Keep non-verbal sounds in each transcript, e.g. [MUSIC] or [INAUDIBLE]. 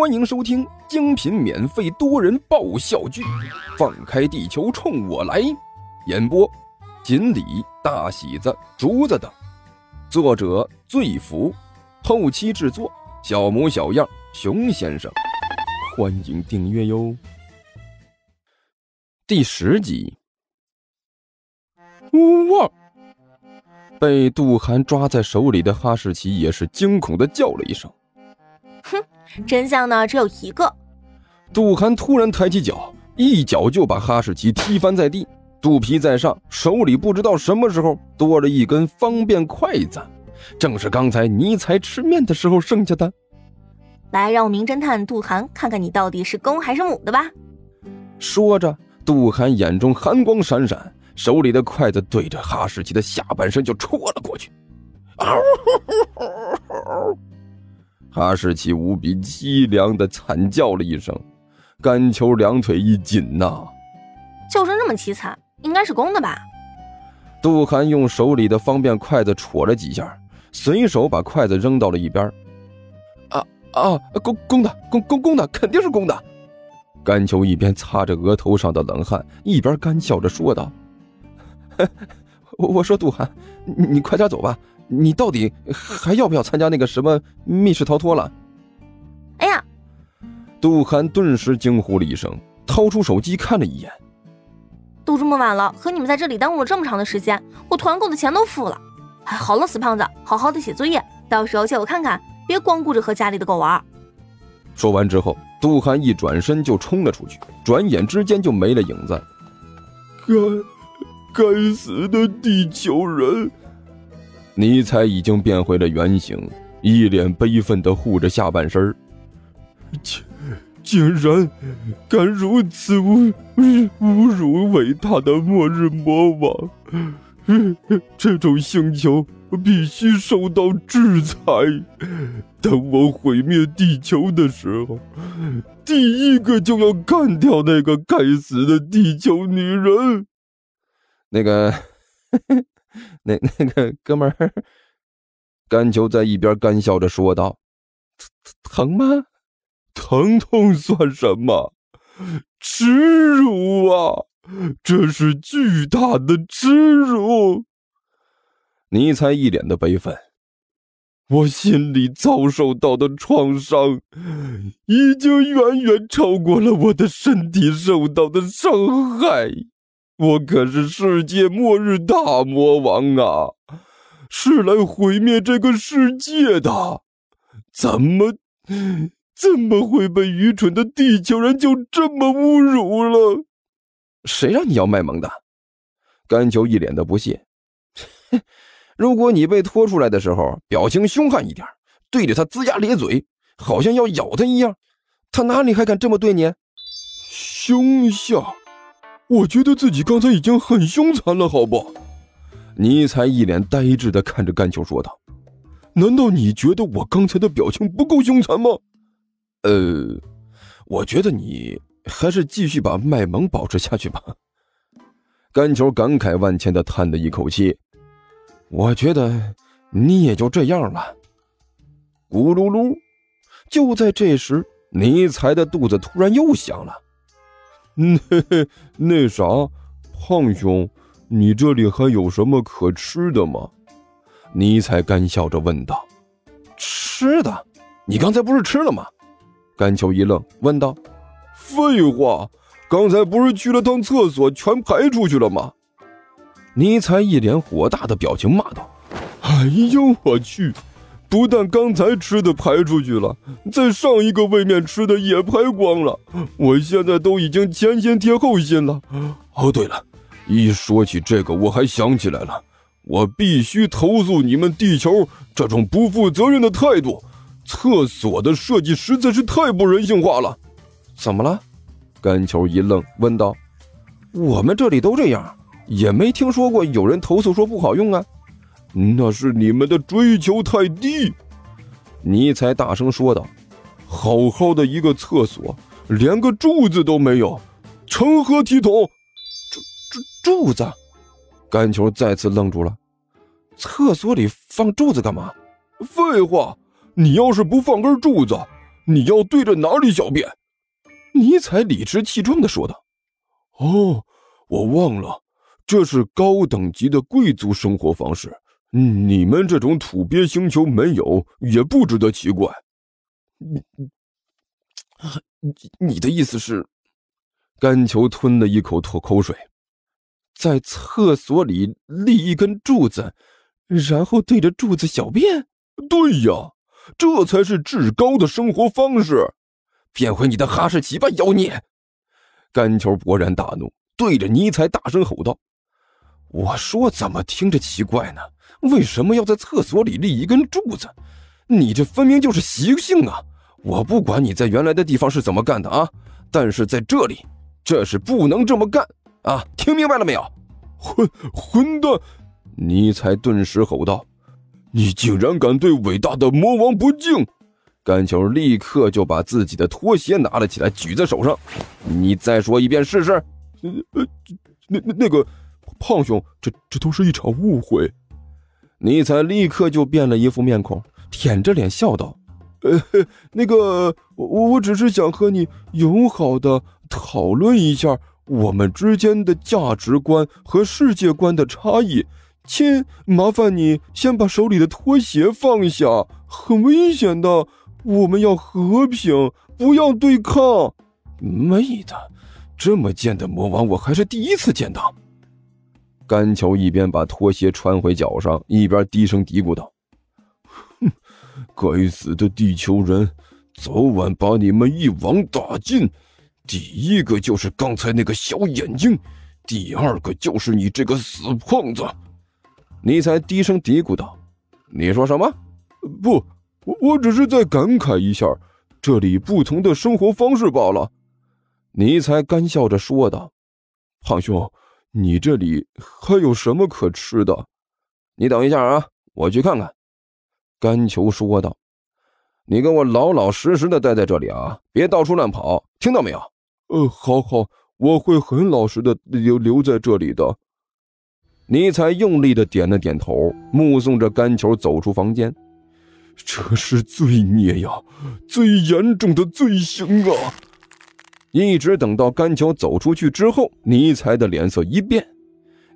欢迎收听精品免费多人爆笑剧《放开地球冲我来》，演播：锦鲤、大喜子、竹子等，作者：醉福，后期制作：小模小样、熊先生。欢迎订阅哟。第十集，呜哇！被杜涵抓在手里的哈士奇也是惊恐的叫了一声。哼，真相呢只有一个。杜涵突然抬起脚，一脚就把哈士奇踢翻在地，肚皮在上，手里不知道什么时候多了一根方便筷子，正是刚才尼才吃面的时候剩下的。来，让我名侦探杜涵看看你到底是公还是母的吧。说着，杜涵眼中寒光闪闪，手里的筷子对着哈士奇的下半身就戳了过去。[LAUGHS] 哈士奇无比凄凉的惨叫了一声，甘球两腿一紧呐，叫声这么凄惨，应该是公的吧？杜涵用手里的方便筷子戳了几下，随手把筷子扔到了一边。啊啊，公公的，公公公的，肯定是公的。甘球一边擦着额头上的冷汗，一边干笑着说道：“ [LAUGHS] 我我说杜涵，你快点走吧。”你到底还要不要参加那个什么密室逃脱了？哎呀！杜涵顿时惊呼了一声，掏出手机看了一眼。都这么晚了，和你们在这里耽误了这么长的时间，我团购的钱都付了。哎，好了，死胖子，好好的写作业，到时候借我看看，别光顾着和家里的狗玩。说完之后，杜涵一转身就冲了出去，转眼之间就没了影子。该该死的地球人！尼采已经变回了原形，一脸悲愤的护着下半身竟竟然敢如此侮侮辱伟大的末日魔王！这种星球必须受到制裁。等我毁灭地球的时候，第一个就要干掉那个该死的地球女人。那个。那 [LAUGHS] 那个哥们儿，甘球在一边干笑着说道：“疼吗？疼痛算什么？耻辱啊！这是巨大的耻辱！”尼才一脸的悲愤：“我心里遭受到的创伤，已经远远超过了我的身体受到的伤害。”我可是世界末日大魔王啊，是来毁灭这个世界的，怎么怎么会被愚蠢的地球人就这么侮辱了？谁让你要卖萌的？甘球一脸的不屑。[LAUGHS] 如果你被拖出来的时候表情凶悍一点，对着他龇牙咧嘴，好像要咬他一样，他哪里还敢这么对你？凶相。我觉得自己刚才已经很凶残了，好不？尼才一脸呆滞的看着甘球说道：“难道你觉得我刚才的表情不够凶残吗？”呃，我觉得你还是继续把卖萌保持下去吧。甘球感慨万千的叹了一口气：“我觉得你也就这样了。”咕噜噜，就在这时，尼才的肚子突然又响了。那 [LAUGHS] 那啥，胖兄，你这里还有什么可吃的吗？尼采干笑着问道。吃的？你刚才不是吃了吗？甘秋一愣，问道。废话，刚才不是去了趟厕所，全排出去了吗？尼采一脸火大的表情骂道。哎呦我去！不但刚才吃的排出去了，在上一个位面吃的也排光了。我现在都已经前心贴后心了。哦，对了，一说起这个，我还想起来了，我必须投诉你们地球这种不负责任的态度。厕所的设计实在是太不人性化了。怎么了？干球一愣，问道：“我们这里都这样，也没听说过有人投诉说不好用啊。”那是你们的追求太低，尼采大声说道：“好好的一个厕所，连个柱子都没有，成何体统？”柱柱柱子，甘球再次愣住了。厕所里放柱子干嘛？废话，你要是不放根柱子，你要对着哪里小便？尼采理直气壮地说道：“哦，我忘了，这是高等级的贵族生活方式。你们这种土鳖星球没有，也不值得奇怪。”你，你，你的意思是？甘球吞了一口吐口水，在厕所里立一根柱子，然后对着柱子小便。对呀，这才是至高的生活方式。变回你的哈士奇吧，妖孽！甘球勃然大怒，对着尼采大声吼道：“我说怎么听着奇怪呢？为什么要在厕所里立一根柱子？你这分明就是习性啊！我不管你在原来的地方是怎么干的啊，但是在这里，这是不能这么干啊！听明白了没有？混混蛋！”尼采顿时吼道：“你竟然敢对伟大的魔王不敬！”甘球立刻就把自己的拖鞋拿了起来，举在手上。你再说一遍试试。呃呃，那那那个胖兄，这这都是一场误会。尼采立刻就变了一副面孔，舔着脸笑道：“呃，[LAUGHS] 那个我我只是想和你友好的讨论一下我们之间的价值观和世界观的差异。亲，麻烦你先把手里的拖鞋放下，很危险的。”我们要和平，不要对抗。妹的，这么贱的魔王，我还是第一次见到。甘乔一边把拖鞋穿回脚上，一边低声嘀咕道：“哼，该死的地球人，早晚把你们一网打尽。第一个就是刚才那个小眼睛，第二个就是你这个死胖子。”你才低声嘀咕道：“你说什么？不。”我我只是在感慨一下这里不同的生活方式罢了，尼才干笑着说道：“胖兄，你这里还有什么可吃的？你等一下啊，我去看看。”甘球说道：“你跟我老老实实的待在这里啊，别到处乱跑，听到没有？”“呃，好好，我会很老实的留留在这里的。”尼采用力的点了点头，目送着甘球走出房间。这是罪孽呀，最严重的罪行啊！一直等到甘球走出去之后，尼才的脸色一变，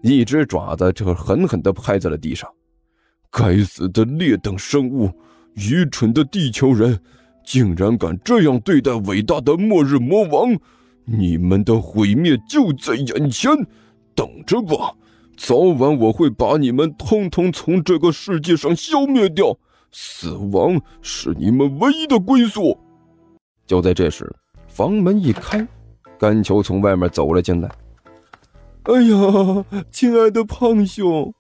一只爪子就狠狠地拍在了地上。该死的劣等生物，愚蠢的地球人，竟然敢这样对待伟大的末日魔王！你们的毁灭就在眼前，等着吧！早晚我会把你们通通从这个世界上消灭掉。死亡是你们唯一的归宿。就在这时，房门一开，甘球从外面走了进来。哎呀，亲爱的胖兄，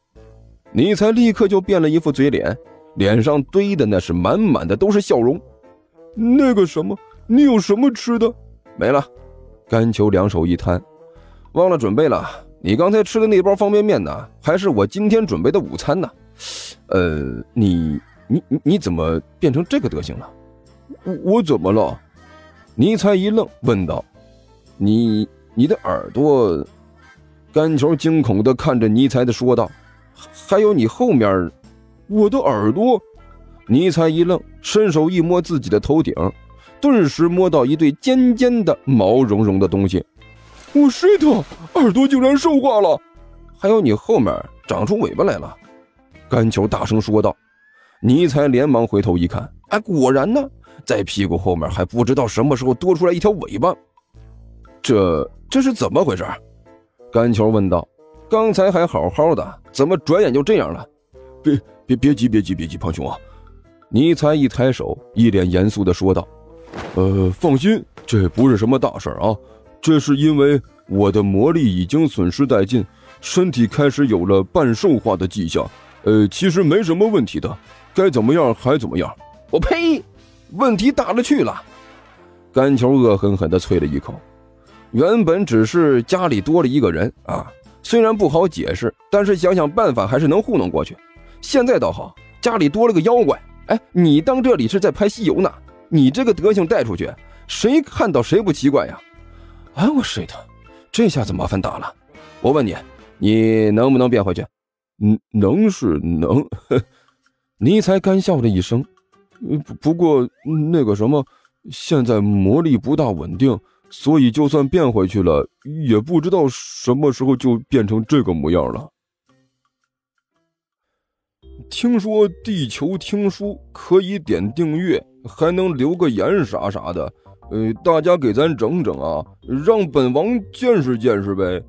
你才立刻就变了一副嘴脸，脸上堆的那是满满的都是笑容。那个什么，你有什么吃的？没了。甘球两手一摊，忘了准备了。你刚才吃的那包方便面呢？还是我今天准备的午餐呢？呃，你。你你你怎么变成这个德行了？我我怎么了？尼才一愣，问道：“你你的耳朵？”甘球惊恐的看着尼才的说道：“还有你后面，我的耳朵。”尼才一愣，伸手一摸自己的头顶，顿时摸到一对尖尖的、毛茸茸的东西。我睡的耳朵竟然兽化了！还有你后面长出尾巴来了！甘球大声说道。尼才连忙回头一看，哎，果然呢，在屁股后面还不知道什么时候多出来一条尾巴。这这是怎么回事？甘球问道。刚才还好好的，怎么转眼就这样了？别别别急，别急，别急，胖兄啊！尼才一抬手，一脸严肃地说道：“呃，放心，这不是什么大事啊。这是因为我的魔力已经损失殆尽，身体开始有了半兽化的迹象。呃，其实没什么问题的。”该怎么样还怎么样，我呸！问题大了去了。甘球恶狠狠地啐了一口。原本只是家里多了一个人啊，虽然不好解释，但是想想办法还是能糊弄过去。现在倒好，家里多了个妖怪。哎，你当这里是在拍西游呢？你这个德行带出去，谁看到谁不奇怪呀？哎，我睡的，这下子麻烦大了。我问你，你能不能变回去？嗯，能是能。[LAUGHS] 呵尼才干笑了一声，不过那个什么，现在魔力不大稳定，所以就算变回去了，也不知道什么时候就变成这个模样了。听说地球听书可以点订阅，还能留个言啥啥的，呃，大家给咱整整啊，让本王见识见识呗。